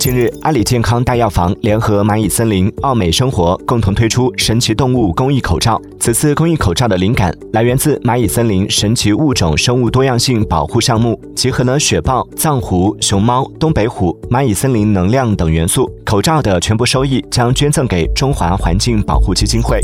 近日阿里健康大药房联合蚂蚁森林奥美生活共同推出神奇动物公益口罩此次公益口罩的灵感来源自蚂蚁森林神奇物种生物多样性保护项目集合了雪豹藏狐熊猫东北虎蚂蚁森林能量等元素口罩的全部收益将捐赠给中华环境保护基金会。